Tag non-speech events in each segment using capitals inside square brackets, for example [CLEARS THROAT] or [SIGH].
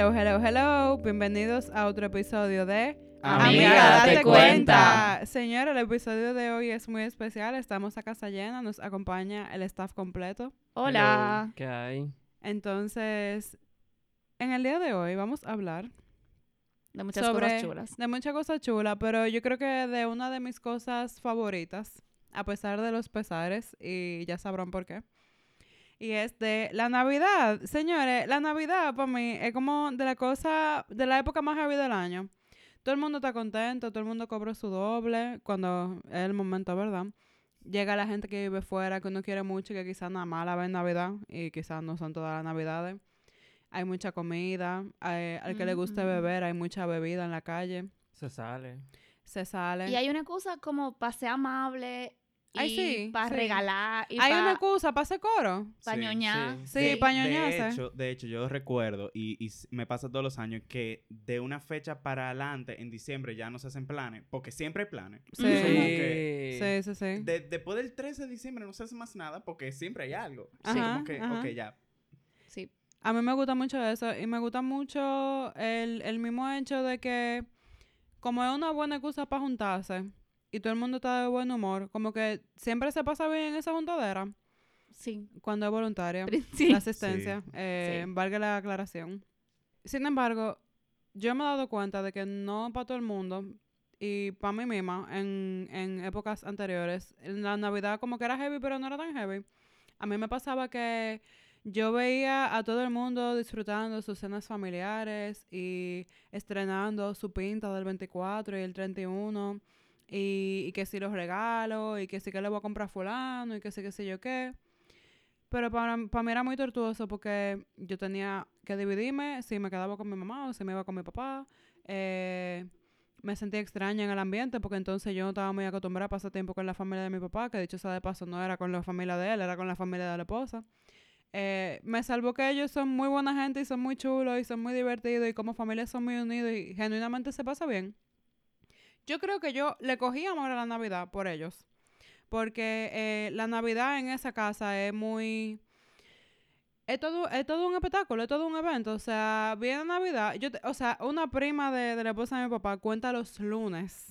Hello, hello, hello. Bienvenidos a otro episodio de Amiga, date cuenta. Señora, el episodio de hoy es muy especial. Estamos a casa llena, nos acompaña el staff completo. Hola. ¿Qué hay? Entonces, en el día de hoy vamos a hablar De muchas sobre cosas chulas. de muchas cosas chulas, pero yo creo que de una de mis cosas favoritas, a pesar de los pesares, y ya sabrán por qué. Y es de la Navidad. Señores, la Navidad para mí es como de la cosa, de la época más heavy del año. Todo el mundo está contento, todo el mundo cobra su doble cuando es el momento, ¿verdad? Llega la gente que vive fuera, que uno quiere mucho y que quizás nada más la ve en Navidad y quizás no son todas las Navidades. Hay mucha comida, hay- al que le guste beber, hay mucha bebida en la calle, Se sale. se sale. Y hay una cosa como para ser amable Ay, sí, para sí. regalar y Hay una excusa para hacer coro. ñoñar. Sí, De- pa' De ñoñarse. hecho, de hecho, yo recuerdo, y, me pasa todos los años, que de una fecha para adelante, en diciembre, ya no se hacen planes, porque siempre hay planes. Sí. Sí, sí, sí. de- después del 13 de diciembre no se hace más nada, porque siempre hay algo. Sí. Como Ajá, que, ajá. ok, ya. Sí. A mí me gusta mucho eso y me gusta mucho el, el mismo hecho de que como es una buena excusa para juntarse y todo el mundo está de buen humor, como que siempre se pasa bien en esa juntadera Sí. cuando es voluntaria. Sí. La asistencia, eh, Sí. valga la aclaración. Sin embargo, yo me he dado cuenta de que no para todo el mundo y para mí misma en, en épocas anteriores, en la Navidad como que era heavy, pero no era tan heavy. A mí me pasaba que yo veía a todo el mundo disfrutando sus cenas familiares y estrenando su pinta del 24 y el 31 y, y que si los regalos y que si que le voy a comprar fulano y que si que si yo qué. Pero para, para mí era muy tortuoso porque yo tenía que dividirme si me quedaba con mi mamá o si me iba con mi papá. Eh, me sentía extraña en el ambiente porque entonces yo no estaba muy acostumbrada a pasar tiempo con la familia de mi papá, que dicho sea de paso no era con la familia de él, era con la familia de la esposa. Eh, me salvó que ellos son muy buena gente y son muy chulos y son muy divertidos y como familia son muy unidos y genuinamente se pasa bien. Yo creo que yo le cogí amor a la Navidad por ellos. Porque eh, la Navidad en esa casa es muy... Es todo, es todo un espectáculo, es todo un evento. O sea, viene Navidad. Yo te- o sea, una prima de, de la esposa de mi papá cuenta los lunes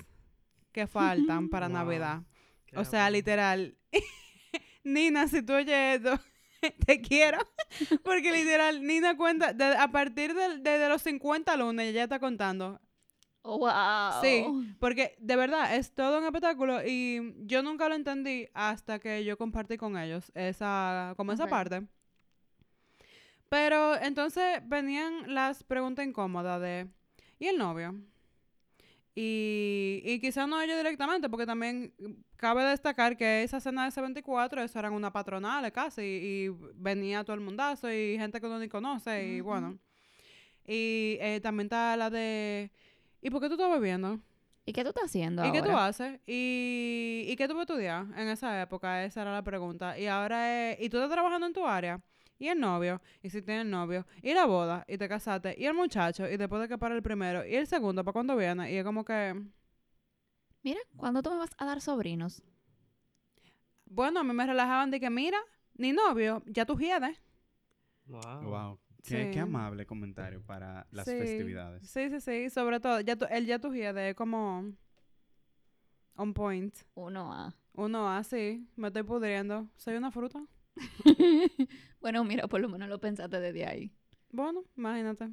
que faltan para Wow. Navidad. Qué O sea, bueno. literal. [LAUGHS] Nina, si tú oyes esto, [LAUGHS] te quiero. Porque literal, Nina cuenta, de- a partir de, de los 50 lunes, ella está contando. Oh, wow. Sí, porque de verdad es todo un espectáculo y yo nunca lo entendí hasta que yo compartí con ellos esa, como esa parte. Pero entonces venían las preguntas incómodas de, ¿y el novio? Y, y quizás no ellos directamente, porque también cabe destacar que esa cena de ese 24, eso eran una patronal casi, y, y venía todo el mundazo y gente que uno ni conoce, y bueno. Y eh, también está la de, ¿y por qué tú estás bebiendo? ¿Y qué tú estás haciendo ¿Y qué tú haces? ¿Y, ¿Y qué tú vas a estudiar en esa época? Esa era la pregunta. Y ahora es, ¿y tú estás trabajando en tu área? ¿Y el novio? ¿Y si tienes novio? ¿Y la boda? ¿Y te casaste? ¿Y el muchacho? ¿Y después de que para el primero? ¿Y el segundo? ¿Para cuándo viene? Y es como que, Mira, ¿cuándo tú me vas a dar sobrinos? bueno, a mí me relajaban de que, mira, ni novio, ya tú hiedes. Wow. Wow. Qué, Sí. qué amable comentario para las Sí. festividades. Sí, sí, sí, sobre todo, ya el ya hiedes es como on point. Uno a. Uno así, me estoy pudriendo. ¿Soy una fruta? [LAUGHS] bueno, mira, por lo menos lo pensaste desde ahí. Bueno, imagínate.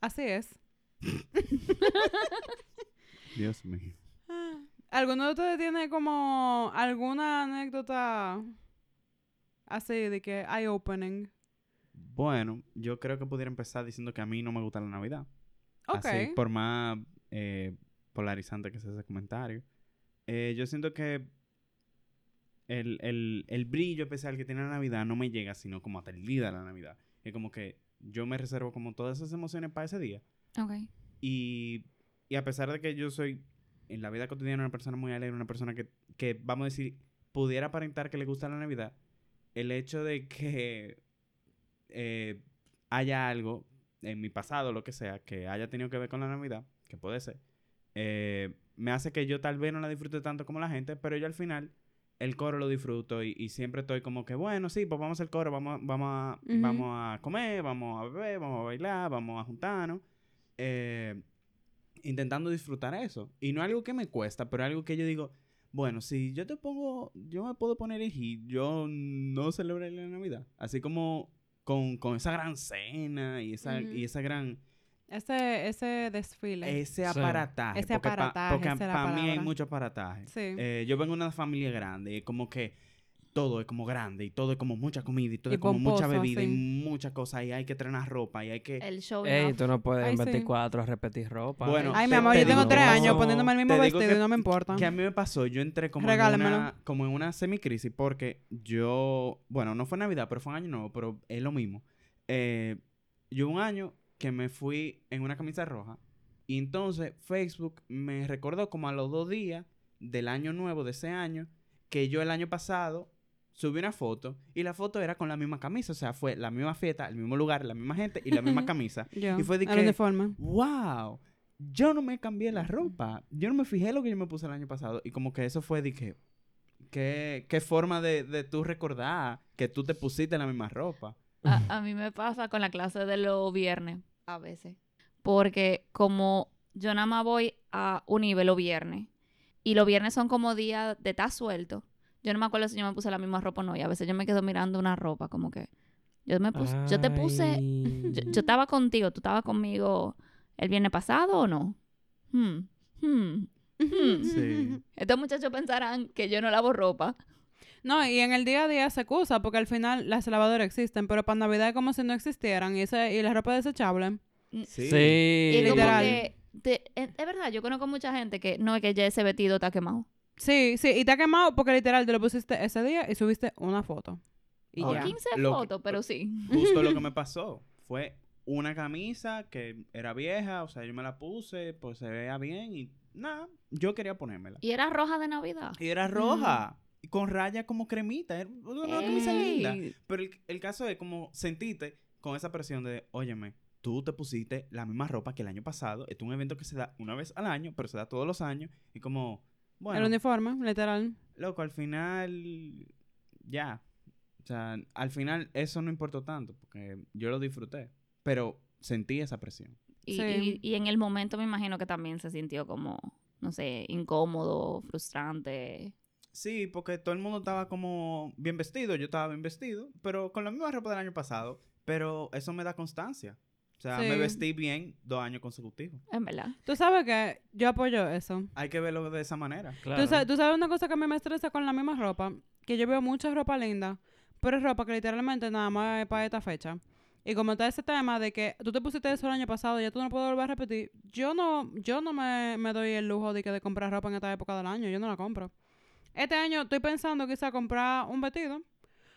Así es. [LAUGHS] Dios mío. ¿Alguno de ustedes tiene como alguna anécdota así de que eye opening? Bueno, yo creo que pudiera empezar diciendo que a mí no me gusta la Navidad. Ok. Así, por más eh, polarizante que sea ese comentario. Eh, yo siento que el, el, el brillo especial que tiene la Navidad no me llega sino como hasta el día de la Navidad. Es como que yo me reservo como todas esas emociones para ese día. Ok. Y, y a pesar de que yo soy en la vida cotidiana una persona muy alegre, una persona que, que, vamos a decir, pudiera aparentar que le gusta la Navidad, el hecho de que eh, haya algo en mi pasado, lo que sea, que haya tenido que ver con la Navidad, que puede ser, eh, me hace que yo tal vez no la disfrute tanto como la gente, pero yo al final el coro lo disfruto y, y siempre estoy como que, bueno, sí, pues vamos al coro, vamos, vamos, a, Ujú. vamos a comer, vamos a beber, vamos a bailar, vamos a juntarnos. eh, intentando disfrutar eso. Y no algo que me cuesta, pero algo que yo digo, bueno, si yo te pongo, yo me puedo poner hit, yo no celebré la Navidad. Así como con, con esa gran cena y esa, y esa gran, Ese, ese desfile. ese Sí. aparataje. Ese aparataje, porque para mí hay mucho aparataje. sí. Eh, yo vengo de una familia grande y como que todo es como grande y todo es como mucha comida y todo Y es como mucha bebida y así. muchas cosas y hay que estrenar ropa y hay que... El show Ey, tú no puedes Ay, en sí. 24 repetir ropa. Bueno, Ay, mi amor, te yo tengo tres años poniéndome el mismo vestido que- y no me importa. Que a mí me pasó, yo entré como en una, como en una semicrisis porque yo, bueno, no fue Navidad, pero fue un año nuevo, pero es lo mismo. Eh, yo un año que me fui en una camisa roja y entonces Facebook me recordó como a los dos días del año nuevo de ese año que yo el año pasado subí una foto y la foto era con la misma camisa, o sea, fue la misma fiesta, el mismo lugar, la misma gente y la misma [LAUGHS] camisa. Yo, y fue de que- uniforme. wow, yo no me cambié la ropa. Yo no me fijé lo que yo me puse el año pasado. Y como que eso fue de que, qué, qué forma de, de tú recordar que tú te pusiste la misma ropa. A, [LAUGHS] a mí me pasa con la clase de los viernes, a veces. Porque como yo nada más voy a un nivel los viernes, y los viernes son como días de estar suelto, yo no me acuerdo si yo me puse la misma ropa o no, y a veces yo me quedo mirando una ropa, como que yo, me puse, yo te puse, yo, yo estaba contigo, tú estabas conmigo el viernes pasado o no? Hmm, hmm, hmm. [LAUGHS] Sí. Estos muchachos pensarán que yo no lavo ropa. No, y en el día a día se excusa porque al final las lavadoras existen, pero para Navidad es como si no existieran y, ese, y la ropa desechable. Sí. Sí. Y es como Literal. que, te- es, es verdad, yo conozco mucha gente que no es que ya ese vestido está quemado. Sí, sí, y te ha quemado porque literal te lo pusiste ese día y subiste una foto. Y O Ah, ya. 15 Lo que- fotos, pero sí. Justo lo que me [LAUGHS] pasó fue una camisa que era vieja, o sea, yo me la puse, pues se veía bien y nada, yo quería ponérmela. Y era roja de Navidad. Y era roja, y con raya como cremita, era una camisa linda. Ey. Pero el, el caso es como sentiste con esa presión de, óyeme, tú te pusiste la misma ropa que el año pasado. Esto es un evento que se da una vez al año, pero se da todos los años. Y como, bueno, El uniforme, literal. loco, al final, ya. O sea, al final eso no importó tanto, porque yo lo disfruté. Pero sentí esa presión. Y, Sí. y- y en el momento me imagino que también se sintió como, no sé, incómodo, frustrante. Sí, porque todo el mundo estaba como bien vestido, yo estaba bien vestido, pero con la misma ropa del año pasado. Pero eso me da constancia. O sea, me vestí bien dos años consecutivos. En verdad. Tú sabes que yo apoyo eso. Hay que verlo de esa manera. Claro. ¿Tú, sabes, tú sabes una cosa que a mí me estresa con la misma ropa, que yo veo mucha ropa linda, pero es ropa que literalmente nada más es para esta fecha. Y como está ese tema de que tú te pusiste eso el año pasado y ya tú no puedes volver a repetir, yo no, yo no me, me doy el lujo de, que de comprar ropa en esta época del año, yo no la compro. Este año estoy pensando quizá comprar un vestido,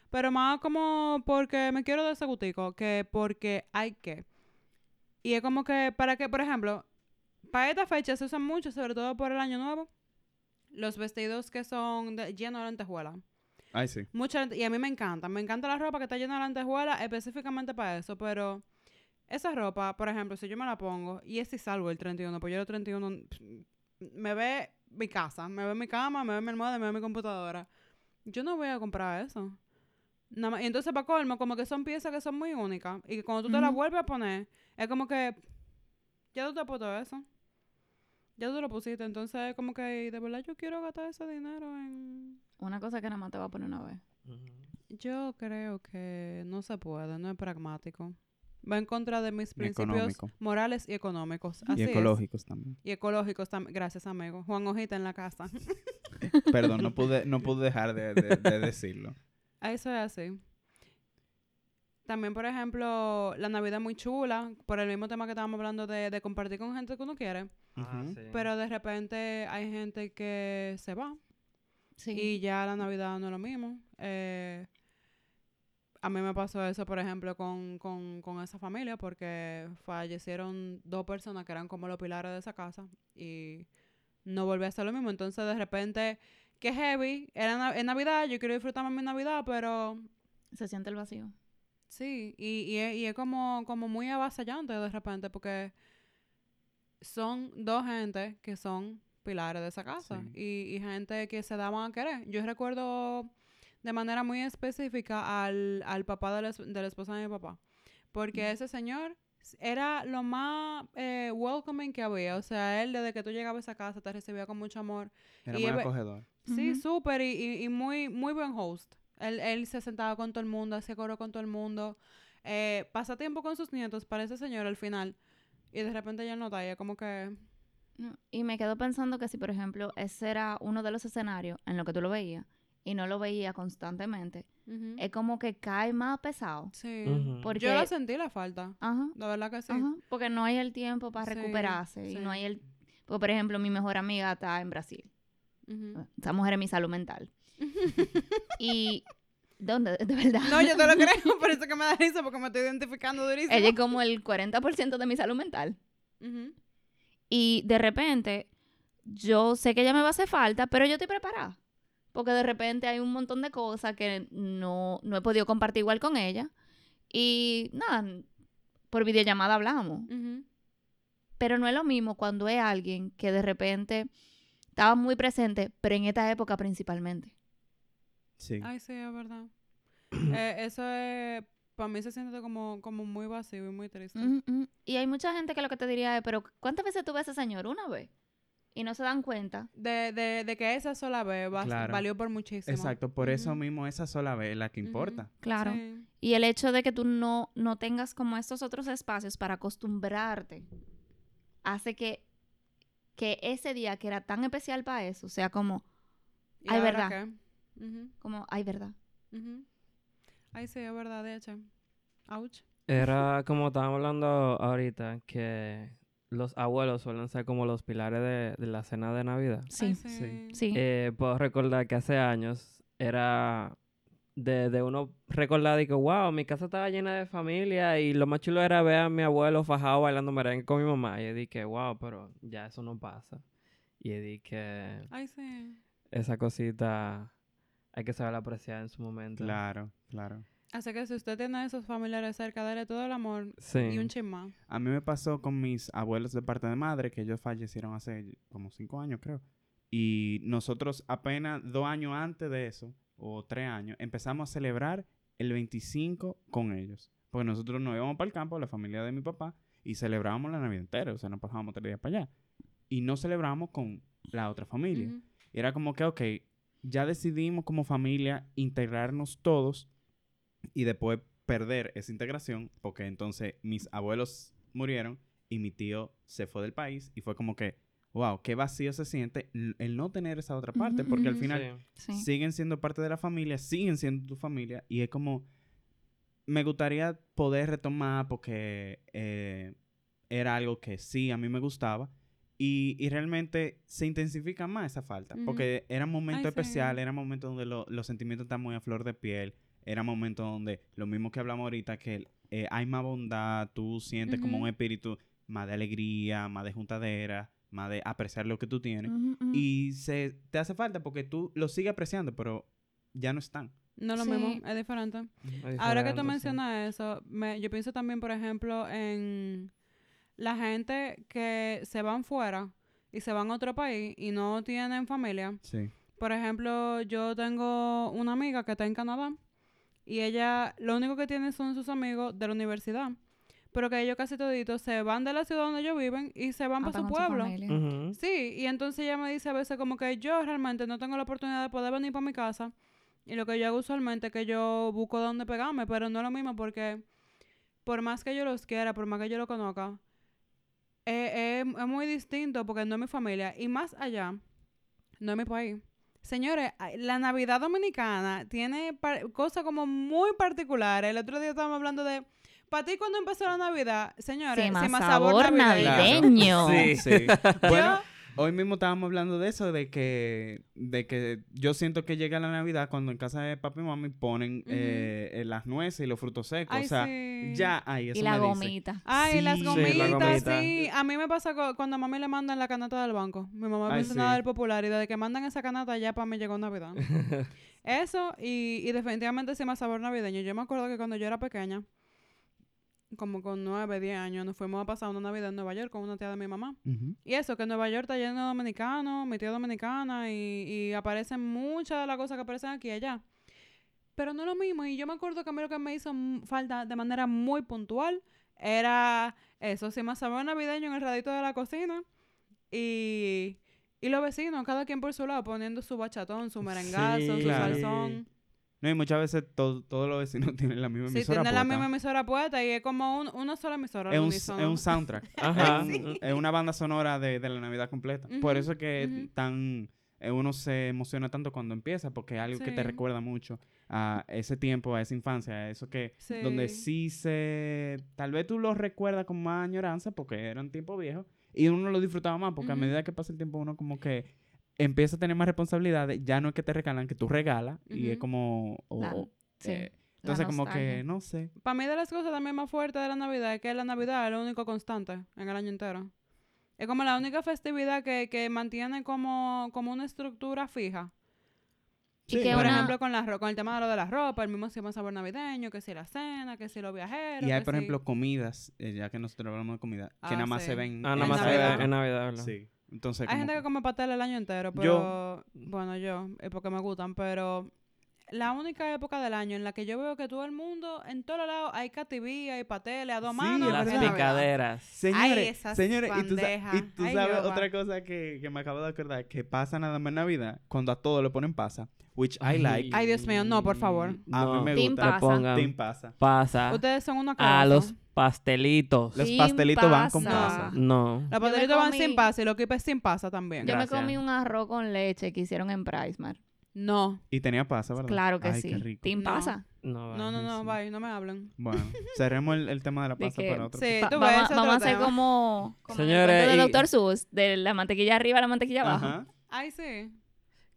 pero más como porque me quiero de ese gustico que porque hay que. Y es como que, para que, por ejemplo, para esta fecha se usan mucho, sobre todo por el año nuevo, los vestidos que son de, llenos de lentejuela. Ay, sí. Mucha y a mí me encanta. Me encanta la ropa que está llena de lentejuela específicamente para eso. Pero esa ropa, por ejemplo, si yo me la pongo y es si salgo el 31, pues yo el 31 pff, me ve mi casa, me ve mi cama, me ve mi almohada, me ve mi computadora. Yo no voy a comprar eso. Nada más- Y entonces, para colmo, como que son piezas que son muy únicas. Y que cuando tú te las vuelves a poner, es como que ya tú te has puesto eso. Ya tú lo pusiste. Entonces, como que de verdad yo quiero gastar ese dinero en. Una cosa que nada más te va a poner una vez. Yo creo que no se puede, no es pragmático. Va en contra de mis principios económico. morales y económicos. Así y es. ecológicos también. Y ecológicos también. Gracias, amigo. Juan Hojita en la casa. Perdón, no pude, no pude dejar de, de- de decirlo. [LAUGHS] Eso es así. También, por ejemplo, la Navidad es muy chula, por el mismo tema que estábamos hablando de, de compartir con gente que uno quiere. Ah, sí. Pero de repente hay gente que se va Sí. y ya la Navidad no es lo mismo. Eh, a mí me pasó eso, por ejemplo, con, con, con esa familia, porque fallecieron dos personas que eran como los pilares de esa casa y no volví a hacer lo mismo. Entonces, de repente, qué heavy, era na- es Navidad, yo quiero disfrutar mi Navidad, pero Se siente el vacío. sí, y, y, es, y es como, como muy avasallante de repente, porque son dos gente que son pilares de esa casa Sí. y, y gente que se daban a querer. Yo recuerdo de manera muy específica al, al papá de la, de la esposa de mi papá, porque ese señor era lo más eh, welcoming que había. O sea, él desde que tú llegabas a esa casa te recibía con mucho amor. Era Y muy ebe- acogedor. Sí, Ujú. súper y, y, y muy, muy buen host. Él, él se sentaba con todo el mundo, hacía coro con todo el mundo. Eh, pasa tiempo con sus nietos para ese señor al final. Y de repente ya no ya como que... No, Y me quedo pensando que si, por ejemplo, ese era uno de los escenarios en los que tú lo veías y no lo veías constantemente, es como que cae más pesado. Sí. Porque, Yo la sentí la falta. ajá, La verdad que sí. ajá, porque no hay el tiempo para Sí, recuperarse y no sí. hay el... Porque, por ejemplo, mi mejor amiga está en Brasil. Ujú. Esa mujer es mi salud mental. [LAUGHS] y... ¿Dónde? De verdad. No, yo te lo [LAUGHS] creo, por eso que me da risa, porque me estoy identificando durísimo. Ella es como el 40% de mi salud mental. Y de repente, yo sé que ella me va a hacer falta, pero yo estoy preparada. Porque de repente hay un montón de cosas que no, no he podido compartir igual con ella. Y nada, por videollamada hablamos. Pero no es lo mismo cuando es alguien que de repente estaba muy presente, pero en esta época principalmente. Sí. Ay, sí, es verdad. [CLEARS THROAT] Eh, eso es... Para mí se siente como, como muy vacío y muy triste. Ujú, ujú. Y hay mucha gente que lo que te diría es, pero ¿cuántas veces tú ves a ese señor? Una vez. Y no se dan cuenta. De, de, de que esa sola vez va- Claro. valió por muchísimo. Exacto, por eso mismo esa sola vez es la que importa. Claro. Sí. Y el hecho de que tú no, no tengas como estos otros espacios para acostumbrarte hace que, que ese día que era tan especial para eso sea como, ¿Y Ay, ahora verdad. qué? Ujú, como, ay, verdad. Ay, sí, es verdad, de hecho. Ouch. Era como estábamos hablando ahorita, que los abuelos suelen ser como los pilares de, de la cena de Navidad. Sí, Ay, sí. sí. Eh, puedo recordar que hace años era de, de uno recordar de que, wow, mi casa estaba llena de familia y lo más chulo era ver a mi abuelo fajado bailando merengue con mi mamá. Y yo dije, wow, pero ya eso no pasa. Y yo dije, Ay, sí. esa cosita hay que saber apreciar en su momento. Claro, claro. Así que si usted tiene a esos familiares cerca, dale todo el amor Sí. y un chisma. A mí me pasó con mis abuelos de parte de madre, que ellos fallecieron hace como cinco años, creo. Y nosotros apenas dos años antes de eso, o tres años, empezamos a celebrar el 25 con ellos. Porque nosotros nos íbamos para el campo, la familia de mi papá, y celebrábamos la Navidad entera. O sea, nos pasábamos tres días para allá. Y no celebramos con la otra familia. Y era como que, ok, ya decidimos como familia integrarnos todos y después perder esa integración porque entonces mis abuelos murieron y mi tío se fue del país y fue como que, wow, qué vacío se siente el no tener esa otra parte porque al final Sí. siguen siendo parte de la familia, siguen siendo tu familia y es como, me gustaría poder retomar porque eh, era algo que sí a mí me gustaba y, y realmente se intensifica más esa falta porque era un momento Ay, sí. especial, era un momento donde lo- los sentimientos están muy a flor de piel, era un momento donde lo mismo que hablamos ahorita, que eh, hay más bondad, tú sientes como un espíritu más de alegría, más de juntadera, más de apreciar lo que tú tienes. Y se te hace falta porque tú lo sigues apreciando, pero ya no están. No es lo Sí. mismo, es diferente. Es Ahora que tú sí. mencionas eso, me- yo pienso también, por ejemplo, en la gente que se van fuera y se van a otro país y no tienen familia. Sí. Por ejemplo, yo tengo una amiga que está en Canadá y ella lo único que tiene son sus amigos de la universidad. Pero que ellos casi toditos se van de la ciudad donde ellos viven y se van Ah, para su pueblo. Sí, y entonces ella me dice a veces como que yo realmente no tengo la oportunidad de poder venir para mi casa. Y lo que yo hago usualmente es que yo busco dónde pegarme, pero no es lo mismo porque por más que yo los quiera, por más que yo lo conozca, eh, es, es muy distinto porque no es mi familia. Y más allá, no es mi país. Señores, la Navidad Dominicana tiene cosas como muy particulares. El otro día estábamos hablando de, para ti cuando empezó la Navidad, señores, Sí, más más sabor navideño. navideño. Sí. Sí. [LAUGHS] bueno, Yo- hoy mismo estábamos hablando de eso, de que, de que yo siento que llega la Navidad cuando en casa de papi y mami ponen eh, eh, las nueces y los frutos secos. Ay, o sea, sí. ya ahí eso Y la me dice. Ay, las Sí, la gomitas, gomita. sí. A mí me pasa cuando a mami le mandan la canasta del banco. Mi mamá Ay, es nada del popular y desde que mandan esa canasta ya para mí llegó Navidad. [LAUGHS] Eso y, y definitivamente sí más sabor navideño. Yo me acuerdo que cuando yo era pequeña, como con 9, 10 años, nos fuimos a pasar una Navidad en Nueva York con una tía de mi mamá. Y eso, que Nueva York está lleno de dominicanos, mi tía dominicana, y, y aparecen muchas de las cosas que aparecen aquí y allá. Pero no es lo mismo, y yo me acuerdo que a mí lo que me hizo falta de manera muy puntual era eso, si más sabor navideño en el radito de la cocina, y, y los vecinos, cada quien por su lado, poniendo su bachatón, su merengazo, Sí, su claro. salsón. No, y muchas veces to- todos los vecinos [LAUGHS] tienen la misma Sí, emisora tiene la puesta. misma emisora puesta y es como un- una sola emisora. es un, es un soundtrack. [LAUGHS] Ajá. Es, un- es una banda sonora de, de la Navidad completa. Por eso es que tan eh, uno se emociona tanto cuando empieza, porque es algo que te Sí. recuerda mucho a ese tiempo, a esa infancia, a eso que donde sí se tal vez tú lo recuerdas con más añoranza porque eran tiempos viejos y uno lo disfrutaba más porque a medida que pasa el tiempo uno como que empieza a tener más responsabilidades, ya no es que te regalan, que tú regalas y es como La- sí, eh, entonces como que no sé. Para mí de las cosas también más fuertes de la Navidad es que la Navidad es lo único constante en el año entero. Es como la única festividad que, que mantiene como, como una estructura fija. Y que Por una- ejemplo, con, la, con el tema de lo de la ropa, el mismo sistema sabor navideño, que si la cena, que si los viajeros. Y hay, que por si- ejemplo, comidas, eh, ya que nosotros hablamos de comida, que Ah, nada más sí. se ven Ah, nada En más se Navidad. ve en Navidad, ¿verdad? Sí. Entonces, Hay como gente que que- come pastel el año entero, pero... Bueno, yo, es porque me gustan, pero... La única época del año en la que yo veo que todo el mundo, en todos lados, hay cativía, hay pasteles a dos Sí, manos. Las picaderas. Señores, esas señores, y tú, sa- y bandejas. tú Ay, sabes otra cosa que, que me acabo de acordar, que pasa nada más en Navidad, cuando a todo le ponen pasa, which I like. Ay, Dios mío, no, por favor. A mí me Team gusta. pasa. Team pasa. pasa Ustedes son una a los pastelitos. Los Sin pastelitos van con pasa. pasa. No. Los pastelitos van comí- sin pasa y los kipes sin pasa también. Yo Gracias. me comí un arroz con leche que hicieron en Pricemar. No, Y tenía pasa, ¿verdad? Claro que Ay, sí. qué rico. Team No. pasa. No, no, no, no, bye, no me hablen. Bueno, [LAUGHS] cerremos el, el tema de la De pasa que- para otro. Sí, Va- tú vamos ves, a- ese vamos a otro hacer tema. como, como en el Señores, cuento de y- Dr. Seuss, de la mantequilla arriba a la mantequilla abajo. Ajá. Ay, sí.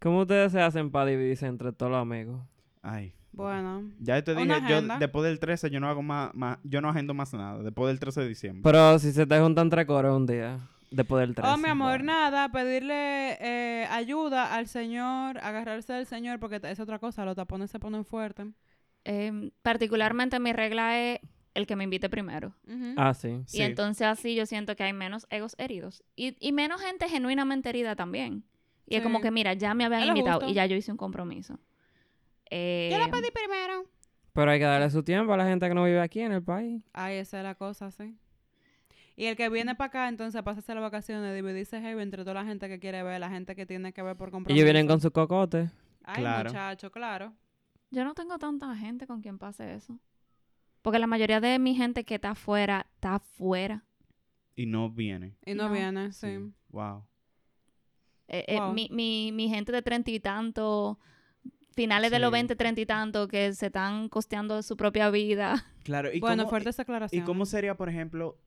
¿Cómo ustedes se hacen para dividirse entre todos los amigos? Ay. Bueno. Ya te dije, yo después del 13 yo no hago más, más, yo no agendo más nada, después del 13 de diciembre. Pero si se te juntan tres coros un día, después del 13. Oh, mi amor, bueno. nada, pedirle eh, ayuda al Señor, agarrarse del Señor, porque es otra cosa, los tapones se ponen fuertes. Eh, particularmente mi regla es el que me invite primero. Ah, sí. Sí. Y entonces así yo siento que hay menos egos heridos. Y, y menos gente genuinamente herida también. Y es como que, mira, ya me habían invitado justo. y ya yo hice un compromiso. Eh, Yo la pedí primero. Pero hay que darle su tiempo a la gente que no vive aquí en el país. Ay, esa es la cosa, sí. Y el que viene para acá, entonces, pasa las vacaciones, dividirse heavy entre toda la gente que quiere ver, la gente que tiene que ver por compromiso. Ellos vienen con su cocote. Ay, Claro. muchacho, claro. Yo no tengo tanta gente con quien pase eso. Porque la mayoría de mi gente que está afuera, está afuera. Y no viene. Y no, No. viene, sí. Wow. Eh, eh, Wow. mi, mi, mi gente de treinta y tanto, finales de los Sí. veinte, treinta y tanto, que se están costeando su propia vida. Claro, y Bueno, cómo, fuertes ¿Y aclaraciones. cómo sería, por ejemplo,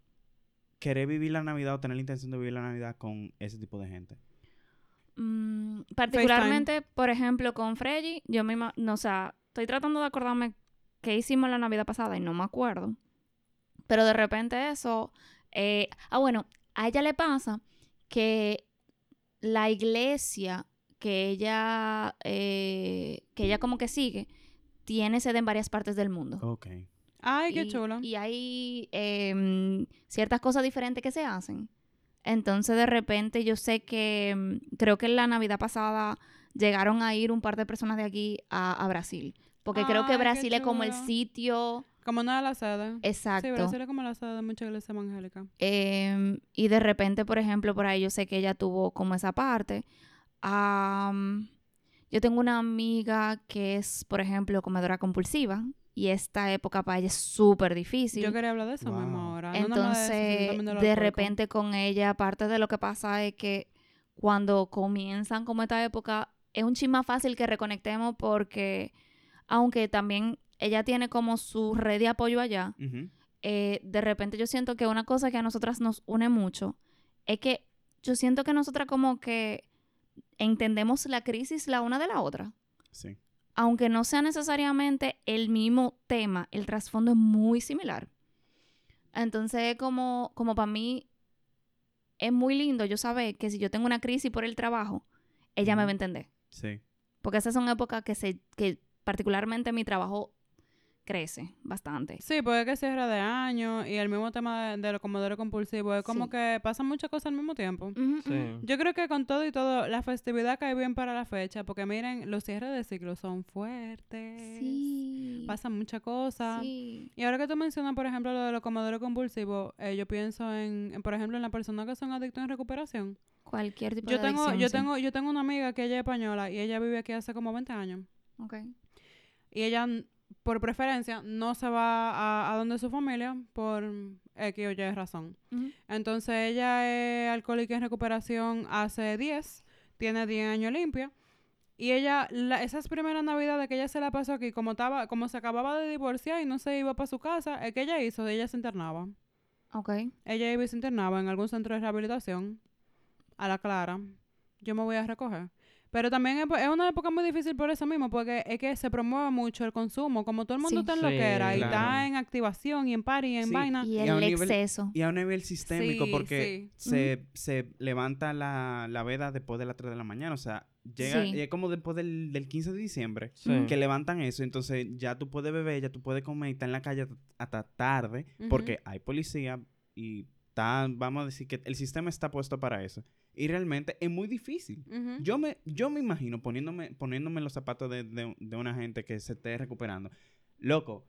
querer vivir la Navidad o tener la intención de vivir la Navidad con ese tipo de gente? Mm, particularmente, por ejemplo, con Freddy, yo misma, no, o sea, estoy tratando de acordarme qué hicimos la Navidad pasada y no me acuerdo. Pero de repente eso, eh, ah, bueno, a ella le pasa que la iglesia que ella, eh, que ella como que sigue, tiene sede en varias partes del mundo. Ok. Ay, qué y, chulo. Y hay em, ciertas cosas diferentes que se hacen. Entonces, de repente, yo sé que em, creo que la Navidad pasada llegaron a ir un par de personas de aquí a, a Brasil. Porque creo que Brasil es como el sitio Como una de las sedes. exacto. Sí, Brasil es como la sede de muchas iglesias evangélicas. Em, y de repente, por ejemplo, por ahí yo sé que ella tuvo como esa parte. Am, yo tengo una amiga que es, por ejemplo, comedora compulsiva. Y esta época para ella es súper difícil. Yo quería hablar de eso mismo ahora. no de Entonces, de repente con ella, parte de lo que pasa es que cuando comienzan como esta época, es un chin más fácil que reconectemos porque, aunque también ella tiene como su red de apoyo allá, eh, de repente yo siento que una cosa que a nosotras nos une mucho es que yo siento que nosotras como que entendemos la crisis la una de la otra. Sí. Aunque no sea necesariamente el mismo tema, el trasfondo es muy similar. Entonces, como, como para mí, es muy lindo yo saber que si yo tengo una crisis por el trabajo, ella me va a entender. Sí. Porque esas son épocas que, se, que particularmente mi trabajo crece bastante. Sí, puede que cierre de año y el mismo tema de, de los comedores compulsivos. Es como Sí. que pasan muchas cosas al mismo tiempo. Sí. Yo creo que con todo y todo, la festividad cae bien para la fecha, porque miren, los cierres de ciclo son fuertes. Sí. Pasan muchas cosas. Sí. Y ahora que tú mencionas, por ejemplo, lo de los comedores compulsivos, eh, yo pienso en, en, por ejemplo, en las personas que son adictos en recuperación. Cualquier tipo Yo de tengo, adicción, yo sí. tengo, yo tengo una amiga que ella es española y ella vive aquí hace como 20 años. Ok. Y ella, por preferencia, no se va a, a donde su familia por X o Y razón. Entonces ella es alcohólica en recuperación hace 10, tiene 10 años limpia. Y ella, la- esas primeras navidades que ella se la pasó aquí, como estaba, como se acababa de divorciar y no se iba para su casa, es que ella hizo, ella se internaba. Ok. Ella iba y se internaba en algún centro de rehabilitación, a la clara. Yo me voy a recoger. Pero también es, es una época muy difícil por eso mismo, porque es que se promueve mucho el consumo. Como todo el mundo Sí. está en Sí, lo que era y claro. está en activación y en party y en Sí. vaina. Y el nivel- exceso. Y a un nivel sistémico, Sí, porque sí. se, se levanta la, la veda después de las 3 de la mañana. O sea, llega, Sí. es como después del, del 15 de diciembre que levantan eso. Entonces ya tú puedes beber, ya tú puedes comer y estar en la calle hasta- hasta tarde, porque hay policía y está, vamos a decir que el sistema está puesto para eso. Y realmente es muy difícil. Yo me, yo me imagino poniéndome, poniéndome en los zapatos de, de- de una gente que se esté recuperando. Loco,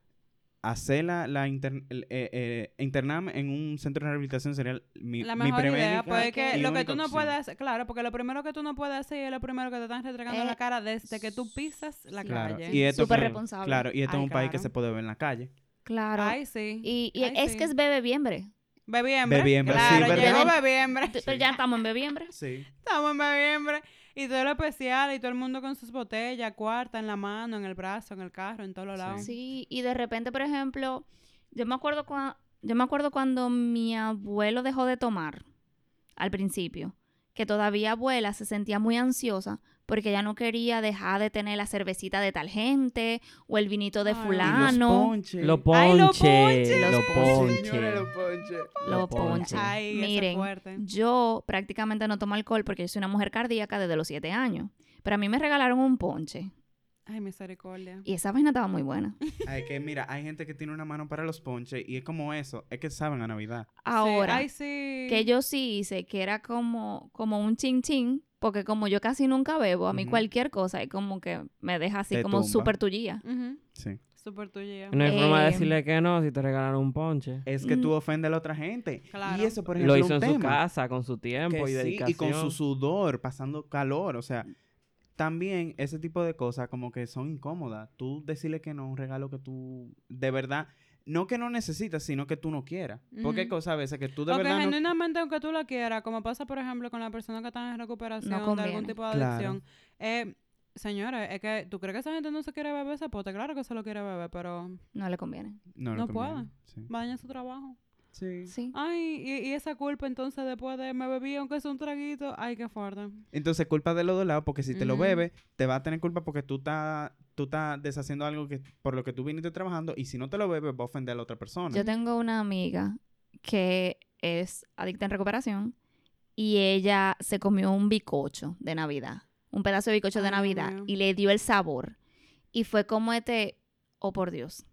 hacer la, la inter- eh, eh, internarme en un centro de rehabilitación sería mi, la mi mejor primera idea, y pues es que lo que tú no opción. puedes hacer, claro, porque lo primero que tú no puedes hacer es lo primero que te están retregando en Eh, la cara desde que tú pisas la. Claro, calle. y esto Súper responsable. Claro, y esto Ay, es un país que se puede ver en la calle. Claro. Ay, sí. y y Ay, es sí. que es bebiembre. Bebiembre. Bebiembre, sí, claro, ¿verdad? llegó bebiembre. Pero ya estamos en bebiembre. Sí. Estamos en bebiembre. Y todo lo especial y todo el mundo con sus botellas, cuarta en la mano, en el brazo, en el carro, en todos los Sí. lados. Sí, y de repente, por ejemplo, yo me acuerdo cua- yo me acuerdo cuando mi abuelo dejó de tomar al principio, que todavía abuela se sentía muy ansiosa porque ya no quería dejar de tener la cervecita de tal gente o el vinito de fulano, ponches. Los Ay, los ponches. Los ponches. los ponches. los ponches. ese Miren, yo prácticamente no tomo alcohol porque yo soy una mujer cardíaca desde los siete años. Pero a mí me regalaron un ponche Ay, misericordia. y esa vaina estaba muy buena. [LAUGHS] Ay, que mira, hay gente que tiene una mano para los ponches y es como eso, es que saben a Navidad. Ahora, Sí. Ay, sí. que yo sí hice, que era como, como un chin chin, porque como yo casi nunca bebo, a mí cualquier cosa es como que me deja así Te como súper tullía. Ujú. Sí. Súper tuya. No hay forma de Eh, decirle que no si te regalaron un ponche. Es que tú ofendes a la otra gente. Claro. Y eso, por ejemplo, Lo hizo un en su casa, con su que tiempo y sí, dedicación. y con su sudor, pasando calor. O sea, también ese tipo de cosas como que son incómodas. Tú decirle que no a un regalo que tú de verdad, no que no necesitas, sino que tú no quieras. Porque hay cosas a veces que tú de o que verdad no... genuinamente, aunque tú la quieras, como pasa, por ejemplo, con la persona que está en recuperación de algún tipo de Claro. adicción. Eh, señores, es que tú crees que esa gente no se quiere beber ese pote. Claro que se lo quiere beber, pero No le conviene. No, no le puede. conviene. Sí. va a dañar su trabajo. Sí. Sí. Ay, y, y esa culpa entonces después de me bebí, aunque sea un traguito, ay, qué fuerte. Entonces, culpa de los dos lados, porque si te lo bebes, te va a tener culpa porque tú estás tú estás deshaciendo algo que por lo que tú viniste trabajando y si no te lo bebes va a ofender a la otra persona. Yo tengo una amiga que es adicta en recuperación y ella se comió un bicocho de Navidad, un pedazo de bicocho de Ay, Navidad mío. y le dio el sabor. Y fue como este, oh por Dios,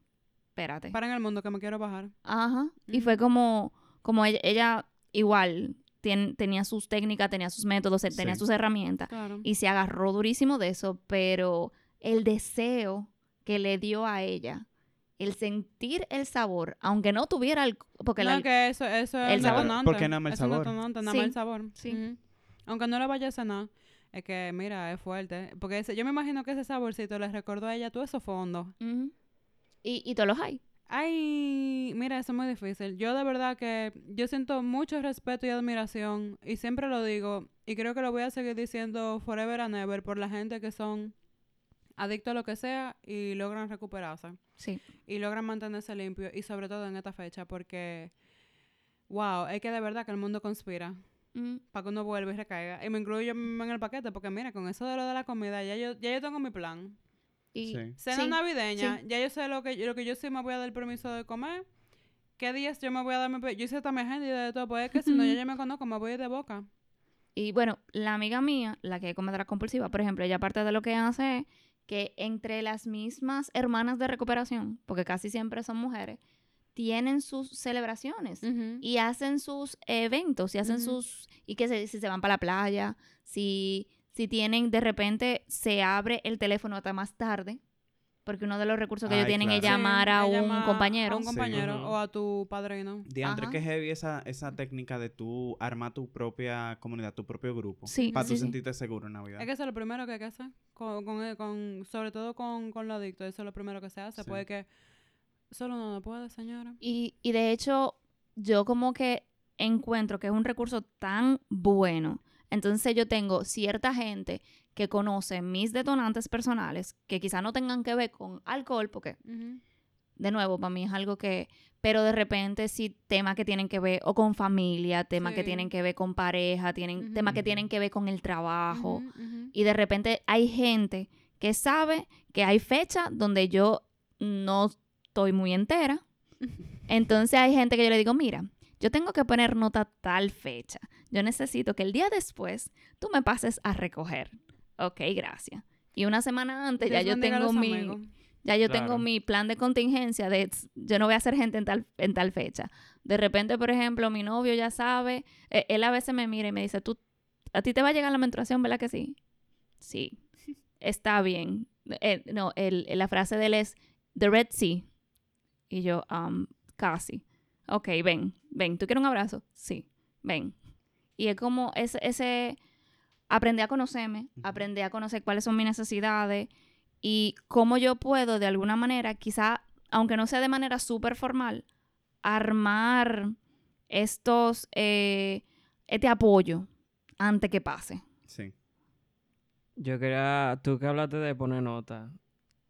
espérate. Para en el mundo que me quiero bajar. Ajá. Y fue como, como ella, ella igual tien- tenía sus técnicas, tenía sus métodos, tenía Sí. sus herramientas Claro. y se agarró durísimo de eso, pero el deseo que le dio a ella, el sentir el sabor, aunque no tuviera el... Porque no, la- que eso, eso es el sabor. detonante. Porque nada más el es sabor. detonante, nada Sí, más el sabor. sí. Aunque no le vaya a cenar, es que, mira, es fuerte. Porque ese- yo me imagino que ese saborcito le recordó a ella todo eso fondo. Ujú. Y, y todos los hay. Ay, mira, eso es muy difícil. Yo de verdad que yo siento mucho respeto y admiración y siempre lo digo y creo que lo voy a seguir diciendo forever and ever por la gente que son adictos a lo que sea y logran recuperarse Sí. y logran mantenerse limpio y sobre todo en esta fecha porque wow, es que de verdad que el mundo conspira Ujú. para que uno vuelva y recaiga y me incluyo en el paquete porque mira, con eso de lo de la comida ya yo ya yo tengo mi plan. Y, Sí. Cena sí, navideña, sí. ya yo sé lo que, lo que yo sí me voy a dar el permiso de comer. ¿Qué días yo me voy a dar mi Yo hice mi agenda y de todo, pues es que si no, ya yo me conozco, me voy a ir de boca. Y bueno, la amiga mía, la que es comedora compulsiva, por ejemplo, ella aparte de lo que hace es que entre las mismas hermanas de recuperación, porque casi siempre son mujeres, tienen sus celebraciones y hacen sus eventos y hacen sus y que se, si se van para la playa, si si tienen de repente se abre el teléfono hasta más tarde, porque uno de los recursos que ellos Ay, tienen es claro. Llamar a un compañero. A un Sí. compañero o a tu padrino. Diantre, que heavy esa, esa técnica de tú armar tu propia comunidad, tu propio grupo. Sí, Para sí, tú sí. sentirte seguro en Navidad. Es que eso es lo primero que hay que hacer. Con, con, eh, con- sobre todo con, con los adictos. Eso es lo primero que se hace. Sí. Puede que solo no, no puede, señora. Y, y de hecho, yo como que encuentro que es un recurso tan bueno. Entonces yo tengo cierta gente que conoce mis detonantes personales, que quizá no tengan que ver con alcohol, porque de nuevo, para mí es algo que, pero de repente sí temas que tienen que ver o con familia, temas que tienen que ver con pareja, tienen temas que tienen que ver con el trabajo. Y de repente hay gente que sabe que hay fecha donde yo no estoy muy entera. [LAUGHS] Entonces hay gente que yo le digo, mira, yo tengo que poner nota tal fecha. Yo necesito que el día después tú me pases a recoger. Ok, gracias. Y una semana antes ya yo tengo mi, amigos. ya yo Claro. tengo mi plan de contingencia de "Tss, yo no voy a hacer gente en tal, en tal fecha. De repente, por ejemplo, mi novio ya sabe, eh, él a veces me mira y me dice, tú, a ti te va a llegar la menstruación, ¿verdad que sí? Sí, [LAUGHS] está bien. Eh, no, el, la frase de él es, The Red Sea. Y yo, um, casi. Ok, ven, ven, ¿tú quieres un abrazo? Sí, ven. Y es como ese, ese aprendí a conocerme, aprendí a conocer cuáles son mis necesidades y cómo yo puedo de alguna manera, quizá, aunque no sea de manera súper formal, armar estos, eh, este apoyo antes que pase. Sí. Yo quería, tú que hablaste de poner nota,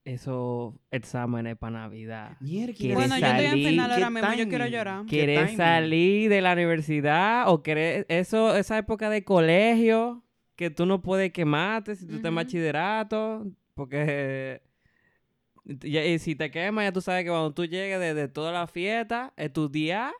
esos exámenes para Navidad. Mierda, ¿Quieres Bueno, yo estoy en salir? final ¿Qué ahora mismo. Yo quiero llorar. ¿Qué ¿Quieres salir de la universidad o quieres eso, esa época de colegio que tú no puedes quemarte si tú estás en bachillerato? Porque y, y si te quemas, ya tú sabes que cuando tú llegues de, de toda la fiesta, estudiar,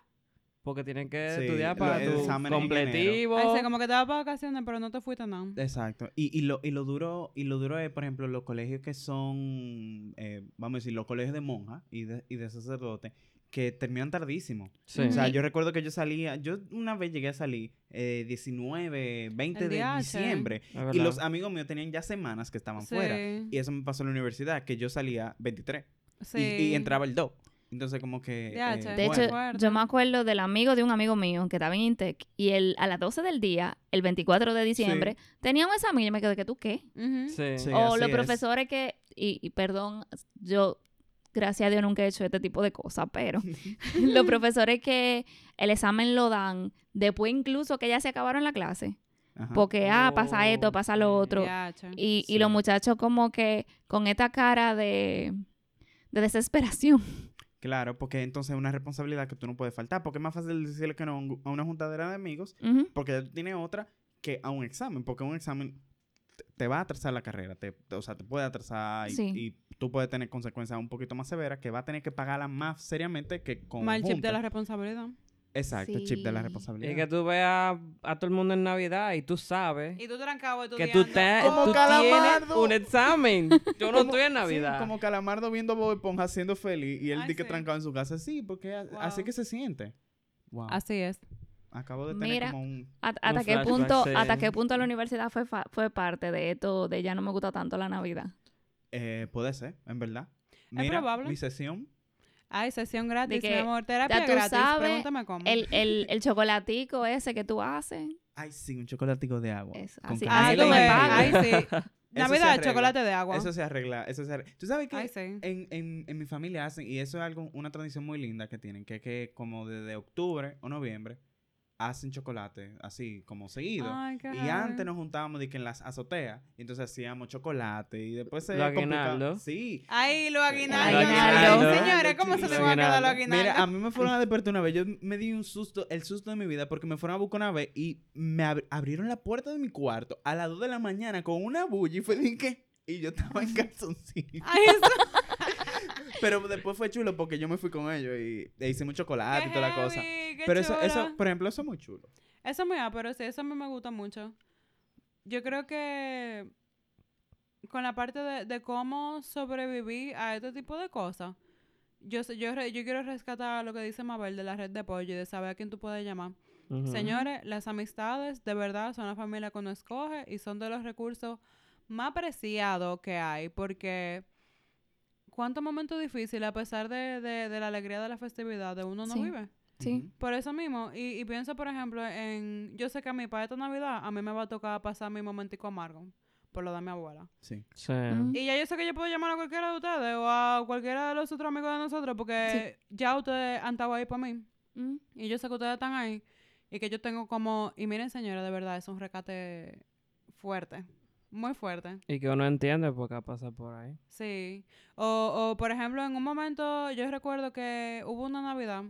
porque tienen que Sí, estudiar para tu completivo. Ay, como que te vas para vacaciones, pero no te fuiste nada. Exacto. Y, y, lo, y lo duro, y lo duro es, por ejemplo, los colegios que son, eh, vamos a decir, los colegios de monjas y de, y de sacerdotes, que terminan tardísimo. Sí. O sea, yo recuerdo que yo salía, yo una vez llegué a salir eh, 19, 20 El de diciembre. Y los amigos míos tenían ya semanas que estaban Sí. fuera. Y eso me pasó en la universidad, que yo salía 23. sí. Y, y entraba el 2. Entonces, como que... Eh. De Bueno. hecho, yo me acuerdo del amigo de un amigo mío que estaba en Intec y él a las 12 del día, el 24 de diciembre, tenía un examen y yo me quedé que tú qué. Sí. Sí. o los es. profesores que, y, y perdón, yo, gracias a Dios nunca he hecho este tipo de cosas, pero [LAUGHS] [LAUGHS] los profesores que el examen lo dan después incluso que ya se acabaron la clase, Ajá. porque, ah, pasa esto, pasa lo otro. Y, y Sí. los muchachos como que con esta cara de, de desesperación. Claro, porque entonces es una responsabilidad que tú no puedes faltar. Porque es más fácil decirle que no a un- a una juntadera de amigos Ujú. porque ya tú tienes otra que a un examen. Porque un examen te- va a atrasar la carrera. Te, o sea, te puede atrasar y, Sí. y tú puedes tener consecuencias un poquito más severas que va a tener que pagarla más seriamente que con Más el chip de la responsabilidad. Exacto, chip de la responsabilidad. Y que tú veas a todo el mundo en Navidad y tú sabes Y tú trancado que tú, te, ¡Como tú tienes Calamardo! un examen. Yo no Como- estoy en sí, Navidad. como Calamardo viendo a Bob Esponja siendo feliz y él Ay, di que sí. trancado en su casa. Sí, porque a- así Wow. que se siente. Wow. Así es. Acabo de tener Mira, como un... ¿Hasta qué punto, hasta qué punto la universidad fue, fa- fue parte de esto de ya no me gusta tanto la Navidad? Eh, puede ser, en verdad. Mira, probable. mi sesión. Ay, sesión gratis, que mi amor. Terapia ya tú gratis. sabes, Pregúntame cómo. El, el, el chocolatico ese que tú haces. Ay, sí, un chocolatico de agua. Eso, así- así tú me pagas. Ay, sí. [LAUGHS] Navidad, chocolate de agua. Eso se arregla, eso se arregla. Tú sabes que Ay, sí. en, en, en mi familia hacen, y eso es algo, una tradición muy linda que tienen, que es que como desde octubre o noviembre hacen chocolate, así como seguido. Ay, qué y antes nos juntábamos de que en las azoteas, y entonces hacíamos chocolate, y después se complicaba- aguinaldos. Sí. Ay, aguinaldos. Señores, ¿cómo se le van a quedar los aguinaldos. aguinaldos? Mira, a mí me fueron a despertar una vez. Yo me di un susto, el susto de mi vida, porque me fueron a buscar una vez y me ab- abrieron la puerta de mi cuarto a las 2 de la mañana con una bulla y fue de que. Y yo estaba en calzoncillo. Ay, eso. [LAUGHS] Pero después fue chulo porque yo me fui con ellos y e hicimos chocolate y toda la cosa. Pero eso, eso, chulo. por ejemplo, eso es muy chulo. Eso es muy pero sí, eso a mí me gusta mucho. Yo creo que con la parte de, de cómo sobrevivir a este tipo de cosas, yo, sé- yo, yo quiero rescatar lo que dice Mabel de la red de apoyo y de saber a quién tú puedes llamar. Señores, las amistades de verdad son la familia que uno escoge y son de los recursos más preciados que hay porque cuántos momentos difíciles a pesar de, de, de la alegría de la festividad de uno no Sí. vive. Sí. Por eso mismo, y, y pienso por ejemplo en, yo sé que a mí para esta Navidad a mí me va a tocar pasar mi momentico amargo por lo de mi abuela. Sí. Sí. Mm. Y ya yo sé que yo puedo llamar a cualquiera de ustedes o a cualquiera de los otros amigos de nosotros porque ya ustedes han estado ahí para mí. Mm. Y yo sé que ustedes están ahí y que yo tengo como... Y miren, señores, de verdad, es un recate fuerte. Muy fuerte. Y que uno entiende por qué pasa por ahí. Sí. O, o, por ejemplo, en un momento yo recuerdo que hubo una Navidad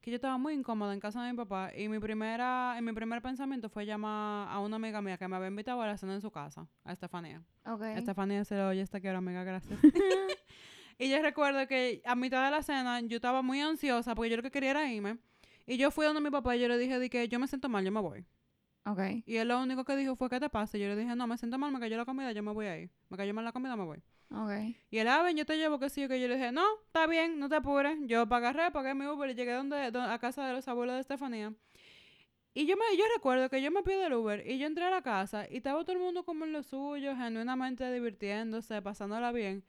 que yo estaba muy incómoda en casa de mi papá y mi primera, y mi primer pensamiento fue llamar a una amiga mía que me había invitado a la cena en su casa, a Estefanía. Ok. Estefanía se lo oye, esta quiero, amiga, gracias. [LAUGHS] [LAUGHS] y yo recuerdo que a mitad de la cena yo estaba muy ansiosa porque yo lo que quería era irme. Y yo fui donde mi papá y yo le dije de que yo me siento mal, yo me voy. Ok. Y él lo único que dijo fue, ¿qué te pasa? Y yo le dije, no, me siento mal, me cayó la comida, yo me voy a ir. Me cayó mal la comida, me voy. Ok. Y él, ah, ven, yo te llevo, que sí, que yo le dije, no, está bien, no te apures. Yo agarré, pagué mi Uber y llegué donde, do- a casa de los abuelos de Estefanía. Y yo me yo recuerdo que yo me pido el Uber y yo entré a la casa y estaba todo el mundo como en lo suyo, genuinamente divirtiéndose, pasándola bien.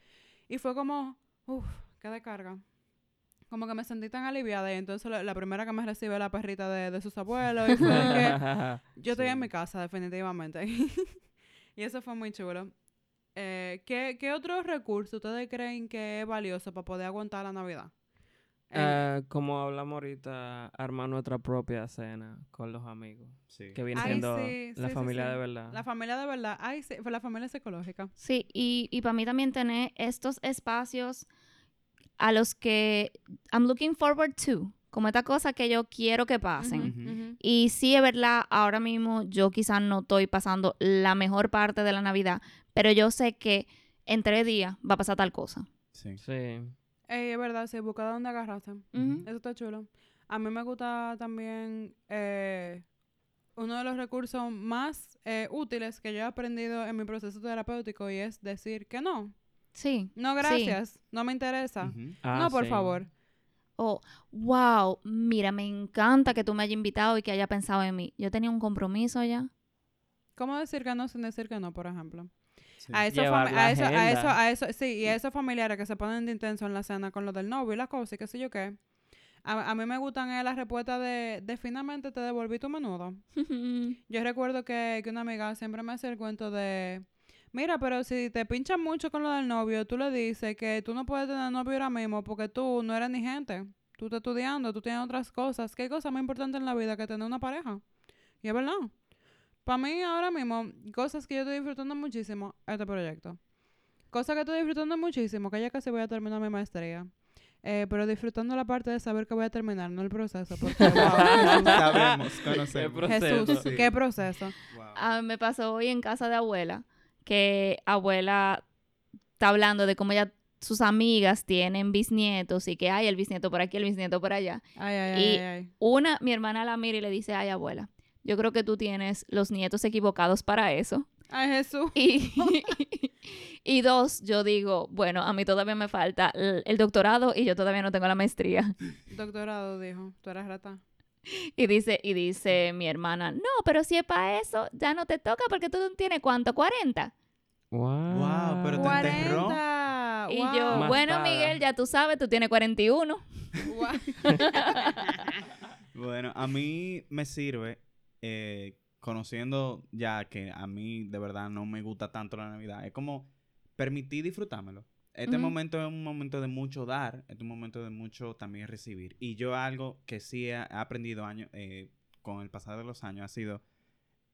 Y fue como, uff, qué descarga. Como que me sentí tan aliviada y entonces la, la primera que me recibe la perrita de, de sus abuelos y fue de que [LAUGHS] yo estoy en mi casa, definitivamente. [LAUGHS] y eso fue muy chulo. Eh, ¿qué, ¿Qué otros recursos ustedes creen que es valioso para poder aguantar la Navidad? En- Eh, como hablamos ahorita, armar nuestra propia cena con los amigos. Sí. Que viene Ay, siendo sí, la sí, familia sí. de verdad. la familia de verdad. Ay, sí, fue la familia psicológica. Sí, y, y para mí también tener estos espacios a los que I'm looking forward to, como esta cosa que yo quiero que pasen. Y sí, es verdad, ahora mismo yo quizás no estoy pasando la mejor parte de la Navidad, pero yo sé que en tres días va a pasar tal cosa. Sí. Sí. Ey, es verdad, sí, busca dónde agarrarse. Ujú. Eso está chulo. A mí me gusta también eh, uno de los recursos más eh, útiles que yo he aprendido en mi proceso terapéutico y es decir que no. Sí. No, Sí. gracias. No me interesa. Ah, no, por sí. favor. Oh, wow, mira, me encanta que tú me hayas invitado y que haya pensado en mí. Yo tenía un compromiso ya. ¿Cómo decir que no sin decir que no, por ejemplo? Sí. A esos, a, eso, a eso, a eso, sí, y a esos familiares que se ponen de intenso en la cena con lo del novio y la cosa y qué sé yo qué. A, a mí me gustan eh, las respuestas de, de finalmente te devolví tu menudo. [LAUGHS] Yo recuerdo que, que una amiga siempre me hacía el cuento de, mira, pero si te pinchan mucho con lo del novio, tú le dices que tú no puedes tener novio ahora mismo porque tú no eres ni gente. Tú estás estudiando, tú tienes otras cosas. ¿Qué cosa más importante en la vida que tener una pareja? Y es verdad. Para mí ahora mismo, cosas que yo estoy disfrutando muchísimo, este proyecto. Cosas que estoy disfrutando muchísimo, que ya casi voy a terminar mi maestría. Eh, pero disfrutando la parte de saber que voy a terminar, no el proceso. Porque, [LAUGHS] wow, Sabemos, Qué conocemos. proceso. Jesús, Sí. qué proceso. Wow. Ah, me pasó hoy en casa de abuela, que abuela está hablando de cómo ya sus amigas tienen bisnietos y que hay el bisnieto por aquí, el bisnieto por allá. Ay, ay, Y- ay. Una, mi hermana la mira y le dice, ay abuela, yo creo que tú tienes los nietos equivocados para eso. Ay, Jesús. Y, [LAUGHS] y dos, yo digo, bueno, a mí todavía me falta el, el doctorado y yo todavía no tengo la maestría. Doctorado, dijo. Tú eres rata. [LAUGHS] Y dice, y dice mi hermana, no, pero si es para eso, ya no te toca porque tú tienes cuánto, 40. Wow. Wow, pero te enterró. 40. Y wow. yo, Más bueno, paga. Miguel, ya tú sabes, tú tienes 41. Guau. [LAUGHS] Bueno, a mí me sirve, eh, conociendo ya que a mí de verdad no me gusta tanto la Navidad, es como permitir disfrutármelo. Este momento es un momento de mucho dar, es un momento de mucho también recibir. Y yo algo que sí he, aprendido año, eh, con el pasar de los años ha sido,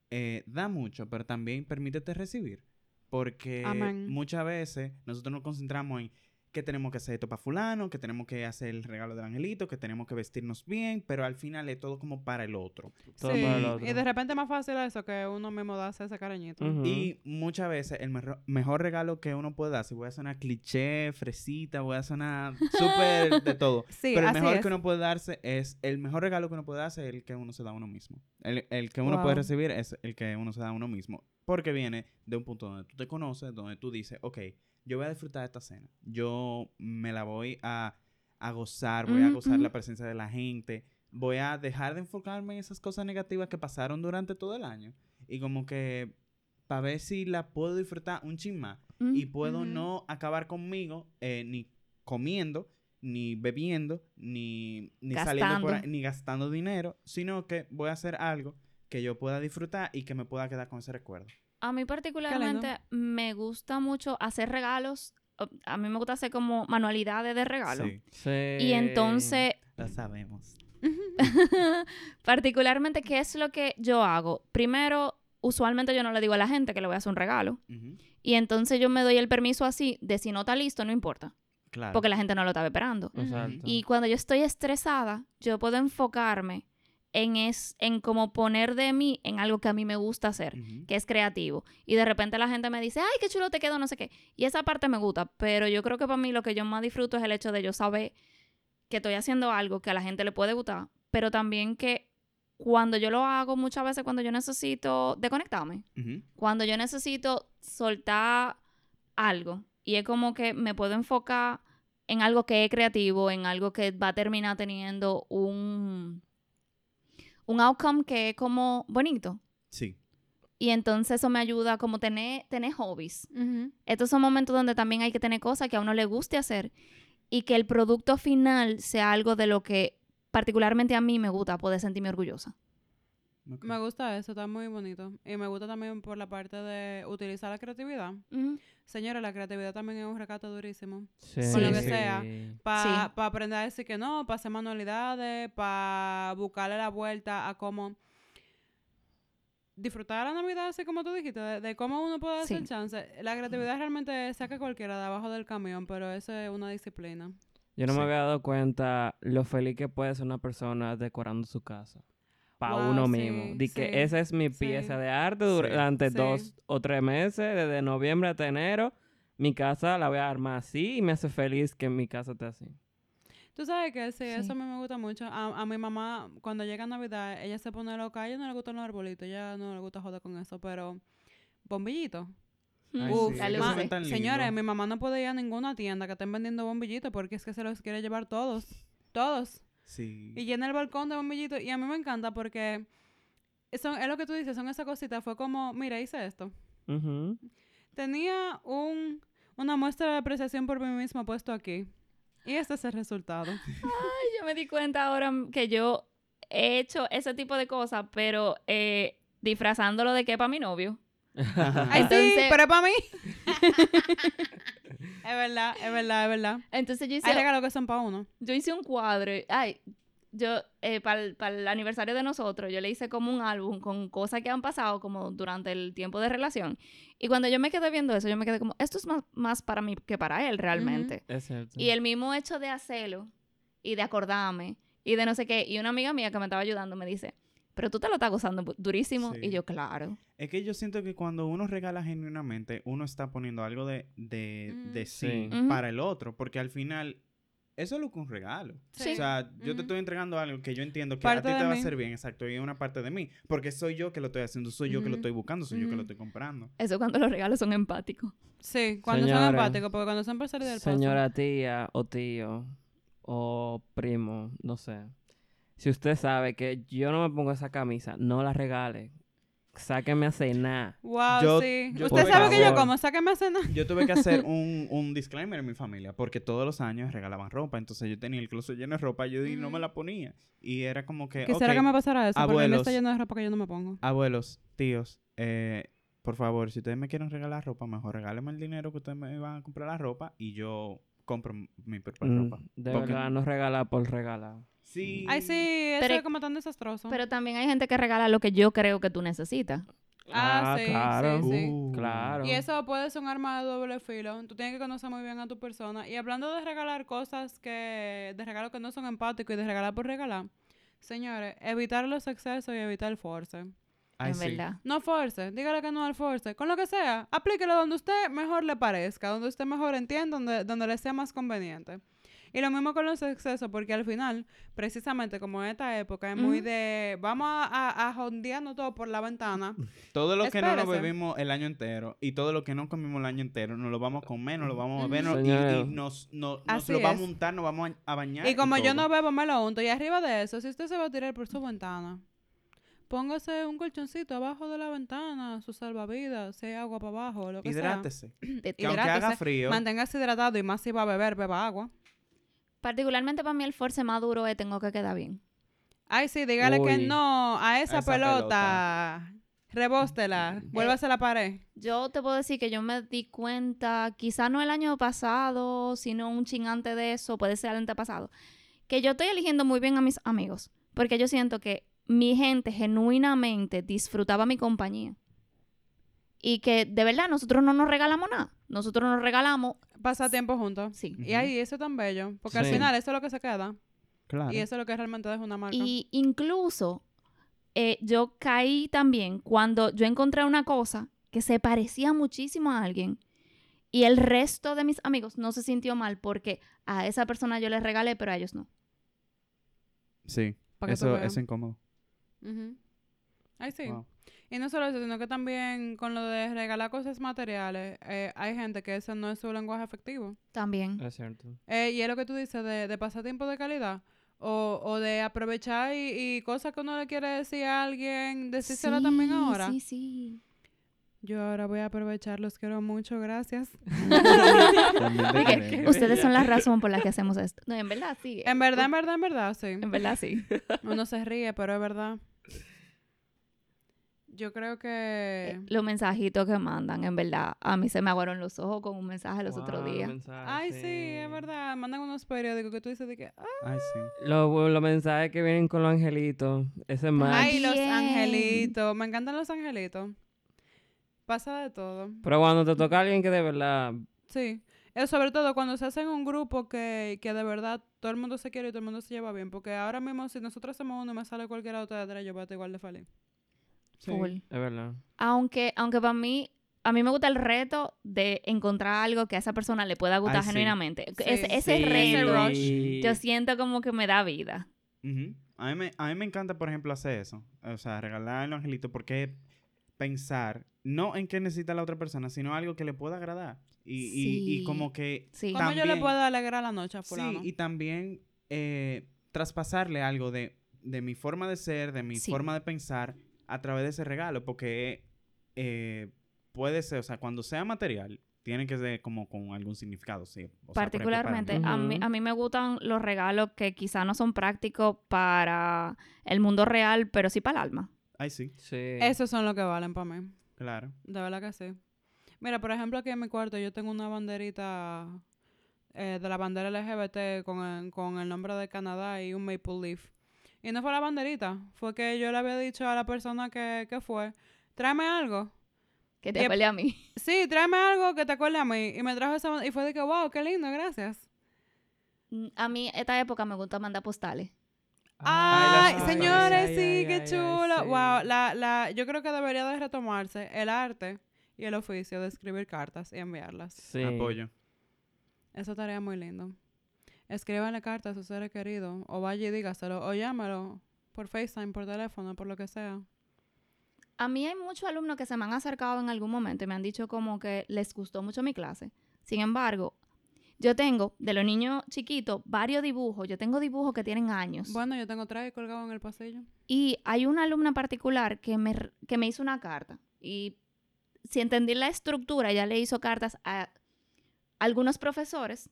eh, da mucho, pero también permítete recibir. Porque muchas veces nosotros nos concentramos en que tenemos que hacer esto para fulano, que tenemos que hacer el regalo del angelito, que tenemos que vestirnos bien, pero al final es todo como para el otro. Todo Sí, para el otro. Y de repente es más fácil eso que uno mismo darse ese cariñito. Ujú. Y muchas veces el merro- mejor regalo que uno puede dar, si voy a sonar cliché, fresita, voy a sonar súper [LAUGHS] de todo, Sí, pero el mejor es. que uno puede darse es, el mejor regalo que uno puede darse es el que uno se da a uno mismo. El, el que uno puede Wow. recibir es el que uno se da a uno mismo. Porque viene de un punto donde tú te conoces, donde tú dices, ok, yo voy a disfrutar de esta cena. Yo me la voy a, a gozar, voy a gozar la presencia de la gente. Voy a dejar de enfocarme en esas cosas negativas que pasaron durante todo el año. Y como que para ver si la puedo disfrutar un chin más. Mm, Y puedo no acabar conmigo eh, ni comiendo, ni bebiendo, ni, ni saliendo por ahí, ni gastando dinero, sino que voy a hacer algo que yo pueda disfrutar y que me pueda quedar con ese recuerdo. A mí particularmente me gusta mucho hacer regalos. A mí me gusta hacer como manualidades de regalo. Sí, Sí. Y entonces, lo sabemos. [LAUGHS] particularmente, ¿qué es lo que yo hago? Primero, usualmente yo no le digo a la gente que le voy a hacer un regalo. Y entonces yo me doy el permiso así de si no está listo, no importa. Claro. Porque la gente no lo estaba esperando. Exacto. Y cuando yo estoy estresada, yo puedo enfocarme en, es, en como poner de mí en algo que a mí me gusta hacer, que es creativo. Y de repente la gente me dice, ay, qué chulo te quedó, no sé qué. Y esa parte me gusta, pero yo creo que para mí lo que yo más disfruto es el hecho de yo saber que estoy haciendo algo que a la gente le puede gustar, pero también que cuando yo lo hago muchas veces cuando yo necesito desconectarme, cuando yo necesito soltar algo y es como que me puedo enfocar en algo que es creativo, en algo que va a terminar teniendo un, un outcome que es como bonito. Sí. Y entonces eso me ayuda como tener, tener hobbies. Estos son momentos donde también hay que tener cosas que a uno le guste hacer y que el producto final sea algo de lo que particularmente a mí me gusta poder sentirme orgullosa. Me gusta eso, está muy bonito. Y me gusta también por la parte de utilizar la creatividad. Ujú. Señora, la creatividad también es un recato durísimo. Sí. con lo que sea. Para Sí. aprender a decir que no, para hacer manualidades, para buscarle la vuelta a cómo disfrutar la Navidad, así como tú dijiste, de, de cómo uno puede hacer Sí. chance. La creatividad realmente saca a cualquiera de abajo del camión, pero eso es una disciplina. Yo no me había dado cuenta lo feliz que puede ser una persona decorando su casa. Para Wow, uno sí, mismo. Di que esa es mi sí. pieza de arte durante sí. dos o tres meses, desde noviembre hasta enero. Mi casa la voy a armar así y me hace feliz que mi casa esté así. Tú sabes que sí, Sí. eso a mí me gusta mucho. A, a mi mamá, cuando llega Navidad, ella se pone loca. A ella no le gustan los arbolitos, ella no le gusta joder con eso, pero bombillitos. Ay, Uf, sí, Señores, mi mamá no puede ir a ninguna tienda que estén vendiendo bombillitos porque es que se los quiere llevar todos. Todos. Sí. Y llena el balcón de bombillitos. Y a mí me encanta porque son, es lo que tú dices, son esas cositas. Fue como, mira, hice esto. Tenía un, una muestra de apreciación por mí misma puesto aquí. Y este es el resultado. [LAUGHS] Ay, yo me di cuenta ahora que yo he hecho ese tipo de cosas, pero eh, disfrazándolo de que para mi novio. Ay, sí, Entonces- pero es para mí. [LAUGHS] es verdad, es verdad, es verdad. Entonces yo hice, Hay regalos que son para uno. yo hice un cuadro. Ay, yo, para el aniversario de nosotros, yo le hice como un álbum con cosas que han pasado como durante el tiempo de relación. Y cuando yo me quedé viendo eso, yo me quedé como, esto es más, más para mí que para él realmente. Es cierto. Y el mismo hecho de hacerlo y de acordarme y de no sé qué. Y una amiga mía que me estaba ayudando me dice, pero tú te lo estás gozando durísimo. Sí. Y yo, claro. Es que yo siento que cuando uno regala genuinamente, uno está poniendo algo de, de, Mm. de sí, para el otro, porque al final eso es lo que un regalo. Sí. O sea, yo te estoy entregando algo que yo entiendo que Parte a ti te va a mí. hacer bien, exacto, y es una parte de mí, porque soy yo que lo estoy haciendo, soy yo que lo estoy buscando, soy yo que lo estoy comprando. Eso cuando los regalos son empáticos. Sí, cuando son empáticos, porque cuando son por salir del paso. Señora tía o tío o primo, no sé. Si usted sabe que yo no me pongo esa camisa, no la regale. Sáqueme a cenar. Wow, Yo- sí. yo Usted sabe que que yo como, sáqueme a cenar. Yo tuve que hacer [LAUGHS] un, un disclaimer en mi familia, porque todos los años regalaban ropa, entonces yo tenía el closet lleno de ropa y yo y no me la ponía. Y era como que, Quisiera ok, que me pasara eso, porque a mí abuelos. está lleno de ropa que yo no me pongo. abuelos, tíos, eh, por favor, si ustedes me quieren regalar ropa, mejor regálenme el dinero que ustedes me van a comprar la ropa y yo compro mi propia Mm, ropa. de Porque- verdad, no regala por regalar. Sí. Ay, sí, eso Pero- es como tan desastroso. Pero también hay gente que regala lo que yo creo que tú necesitas. ah, Ah, sí, claro. sí, sí. Uh. Claro. Y eso puede ser un arma de doble filo. Tú tienes que conocer muy bien a tu persona. Y hablando de regalar cosas que, de regalos que no son empáticos y de regalar por regalar, señores, evitar los excesos y evitar el force. Ay, en sí. verdad. No force, dígale que no al force. Con lo que sea, aplíquelo donde usted mejor le parezca, donde usted mejor entienda, donde, donde le sea más conveniente. Y lo mismo con los excesos, porque al final, precisamente como en esta época, es muy de vamos a, a, a jondearnos todo por la ventana. [LAUGHS] Todo lo que no nos bebimos el año entero y todo lo que no comimos el año entero, nos lo vamos a comer, nos lo vamos a beber y, nos, no- nos lo vamos a untar, nos vamos a, bañar. Y como yo no bebo, me lo unto. Y arriba de eso, si usted se va a tirar por su ventana, póngase un colchoncito abajo de la ventana, su salvavidas, si hay agua para abajo, lo que Hidrátese. De- [CLEARS THROAT] Que aunque haga Hidrátese, frío, sea. Manténgase hidratado y más si va a beber, beba agua. Particularmente para mí el force más duro es tengo que quedar bien. Ay, sí, dígale que no a esa, esa pelota. Rebóstela, vuélvase a la pared. Yo te puedo decir que yo me di cuenta, quizá no el año pasado, sino un chingante de eso, puede ser el antepasado, que yo estoy eligiendo muy bien a mis amigos, porque yo siento que mi gente genuinamente disfrutaba mi compañía. Y que de verdad nosotros no nos regalamos nada. Nosotros nos regalamos, Pasa tiempo juntos. sí. Y ahí, eso es tan bello. Porque al final eso es lo que se queda. claro. Y eso es lo que realmente es una marca. Y incluso eh, yo caí también cuando yo encontré una cosa que se parecía muchísimo a alguien y el resto de mis amigos no se sintió mal porque a esa persona yo les regalé, pero a ellos no. Sí, eso es incómodo. Ujú. Ay, sí. Wow. Y no solo eso, sino que también con lo de regalar cosas materiales, eh, hay gente que ese no es su lenguaje efectivo. También. Es cierto. Eh, y es lo que tú dices de, de pasar tiempo de calidad. O, o de aprovechar y, y cosas que uno le quiere decir a alguien, decírsela también Sí, ahora. Sí, sí. Yo ahora voy a aprovechar, los quiero mucho, gracias. [LAUGHS] También [LAUGHS] ustedes son la razón por la que hacemos esto. No, en verdad sí. En verdad, en verdad, en verdad, sí. En verdad sí. Uno se ríe, pero es verdad. Yo creo que... Eh, Los mensajitos que mandan, en verdad, a mí se me aguaron los ojos con un mensaje los otros Wow, días. mensajes, Ay, sí, es verdad. Mandan unos periódicos que tú dices de que... "Ah, Ay, sí. Los, los mensajes que vienen con los angelitos. Ese es más. Ay, los angelitos. Me encantan los angelitos. Pasa de todo. Pero cuando te toca alguien que de verdad. Sí. Eh, sobre todo cuando se hacen un grupo que, que de verdad todo el mundo se quiere y todo el mundo se lleva bien. Porque ahora mismo, si nosotros hacemos uno y me sale cualquiera de ustedes tres, yo voy a estar igual de feliz. Sí. Full. Es verdad. Aunque, aunque para mí, a mí me gusta el reto de encontrar algo que a esa persona le pueda gustar Ay, sí. genuinamente. Sí. Ese, ese Sí. reto, rush. yo siento como que me da vida. A, mí me, a mí me encanta, por ejemplo, hacer eso. O sea, regalar el angelito porque pensar no en qué necesita la otra persona, sino algo que le pueda agradar. Y, y- y Sí. como que... Sí. ¿Cómo yo le puedo alegrar la noche a Sí, fulano? y también eh, traspasarle algo de, de mi forma de ser, de mi Sí. forma de pensar a través de ese regalo, porque eh, puede ser, o sea, cuando sea material, tiene que ser como con algún significado, sí. O sea, por ejemplo, para Particularmente, mí. a, mí, a mí me gustan los regalos que quizá no son prácticos para el mundo real, pero sí para el alma. Ay, sí, Sí. Esos son los que valen para mí. claro. De verdad que sí. Mira, por ejemplo, aquí en mi cuarto yo tengo una banderita eh, de la bandera LGBT con el, con el nombre de Canadá y un maple leaf. Y no fue la banderita, fue que yo le había dicho a la persona que, que fue, tráeme algo. Que te acuerde a mí. Sí, tráeme algo que te acuerde a mí. Y me trajo esa y fue de que, wow, qué lindo, gracias. Mm, A mí, esta época me gusta mandar postales. Ay, las- señores, ay, sí, ay, qué ay, ay, chulo. sí. Wow, la, la, yo creo que debería de retomarse el arte y el oficio de escribir cartas y enviarlas. Sí. Apoyo. Eso estaría muy lindo. Escríbanle cartas a sus seres queridos, o vaya y dígaselo, o llámalo por FaceTime, por teléfono, por lo que sea. A mí hay muchos alumnos que se me han acercado en algún momento y me han dicho como que les gustó mucho mi clase. Sin embargo, yo tengo, de los niños chiquitos, varios dibujos. Yo tengo dibujos que tienen años. Bueno, yo tengo tres colgados en el pasillo. Y hay una alumna particular que me, que me hizo una carta. Y si entendí la estructura, ella le hizo cartas a algunos profesores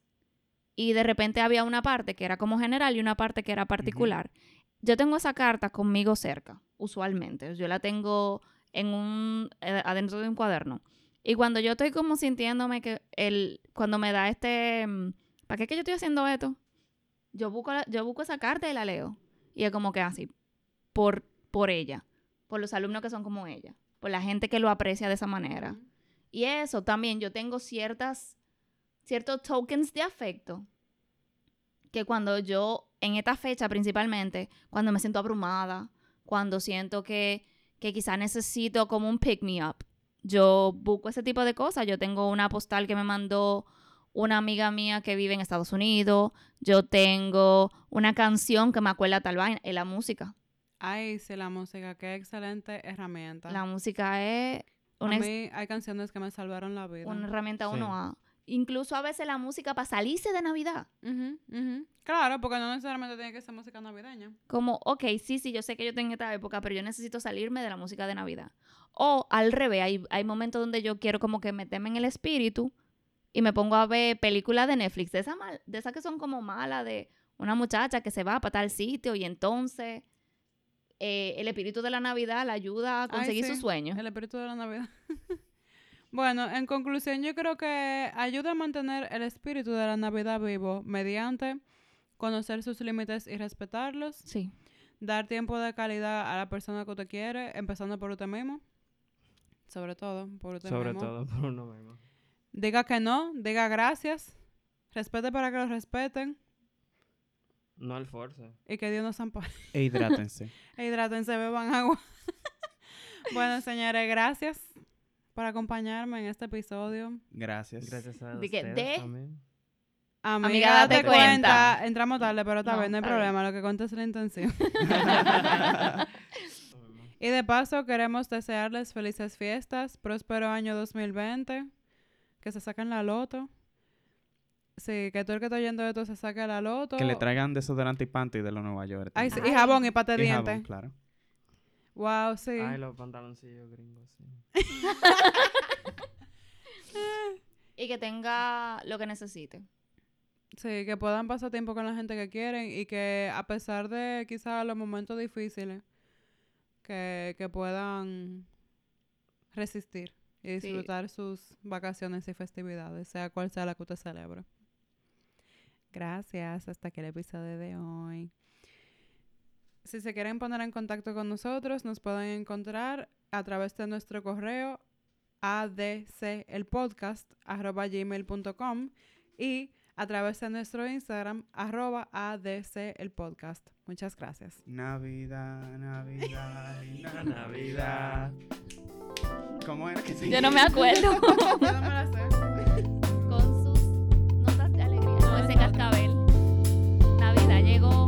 y de repente había una parte que era como general y una parte que era particular. Yo tengo esa carta conmigo cerca, usualmente. Yo la tengo en un, eh, adentro de un cuaderno. Y cuando yo estoy como sintiéndome que el, cuando me da este, mm, ¿para qué que yo estoy haciendo esto? Yo busco, la- yo busco esa carta y la leo. Y es como que así, por, por ella, por los alumnos que son como ella, por la gente que lo aprecia de esa manera. Y eso también, yo tengo ciertas, ciertos tokens de afecto que cuando yo, en esta fecha principalmente, cuando me siento abrumada, cuando siento que, que quizá necesito como un pick me up, yo busco ese tipo de cosas. Yo tengo una postal que me mandó una amiga mía que vive en Estados Unidos, yo tengo una canción que me acuerda tal vaina, es la música. Ay, sí, la música, qué excelente herramienta. La música es a una, mí hay canciones que me salvaron la vida. una herramienta Sí. Incluso a veces la música para salirse de Navidad. Ujú, ujú. Claro, porque no necesariamente tiene que ser música navideña. Como, ok, sí, sí, yo sé que yo tengo esta época, pero yo necesito salirme de la música de Navidad. O al revés, hay, hay momentos donde yo quiero como que meterme en el espíritu y me pongo a ver películas de Netflix, de esas mal- de esas que son como malas, de una muchacha que se va para tal sitio y entonces eh, el espíritu de la Navidad la ayuda a Ay, conseguir sí, sus sueños. El espíritu de la Navidad. [LAUGHS] bueno, en conclusión, yo creo que ayuda a mantener el espíritu de la Navidad vivo mediante conocer sus límites y respetarlos, Sí. dar tiempo de calidad a la persona que usted quiere, empezando por usted mismo. Sobre todo, por usted Sobre mismo. todo [LAUGHS] por uno mismo. Diga que no, diga gracias, respete para que lo respeten No al force. y que Dios nos ampare. E hidrátense. [LAUGHS] E hidrátense, beban agua. [LAUGHS] bueno, señores, gracias por acompañarme en este episodio. Gracias. Gracias a Di que ustedes de- también. Amiga, Amiga, date, date cuenta. cuenta. Entramos tarde, pero está No, bien, no hay problema. Lo que cuenta es la intención. [LAUGHS] y de paso, queremos desearles felices fiestas, próspero año 2020, que se saquen la loto. Sí, que todo el que está oyendo esto se saque la loto. Que le traigan desodorante y panty de los Nueva York. Ay, sí, y jabón y pate de dientes. claro. Wow, sí. Ay, los pantaloncillos gringos, sí. [LAUGHS] Y que tenga lo que necesite. Sí, que puedan pasar tiempo con la gente que quieren y que a pesar de quizás los momentos difíciles, que, que puedan resistir y Sí. disfrutar sus vacaciones y festividades, sea cual sea la que usted celebre. Gracias, hasta aquí el episodio de hoy. Si se quieren poner en contacto con nosotros, nos pueden encontrar a través de nuestro correo adcelpodcast.com y a través de nuestro Instagram, arroba ADC el podcast. Muchas gracias. Navidad, Navidad, [LAUGHS] Navidad. ¿Cómo era que se Yo no me acuerdo. [LAUGHS] Con sus notas de alegría. Con ese cascabel. Navidad llegó.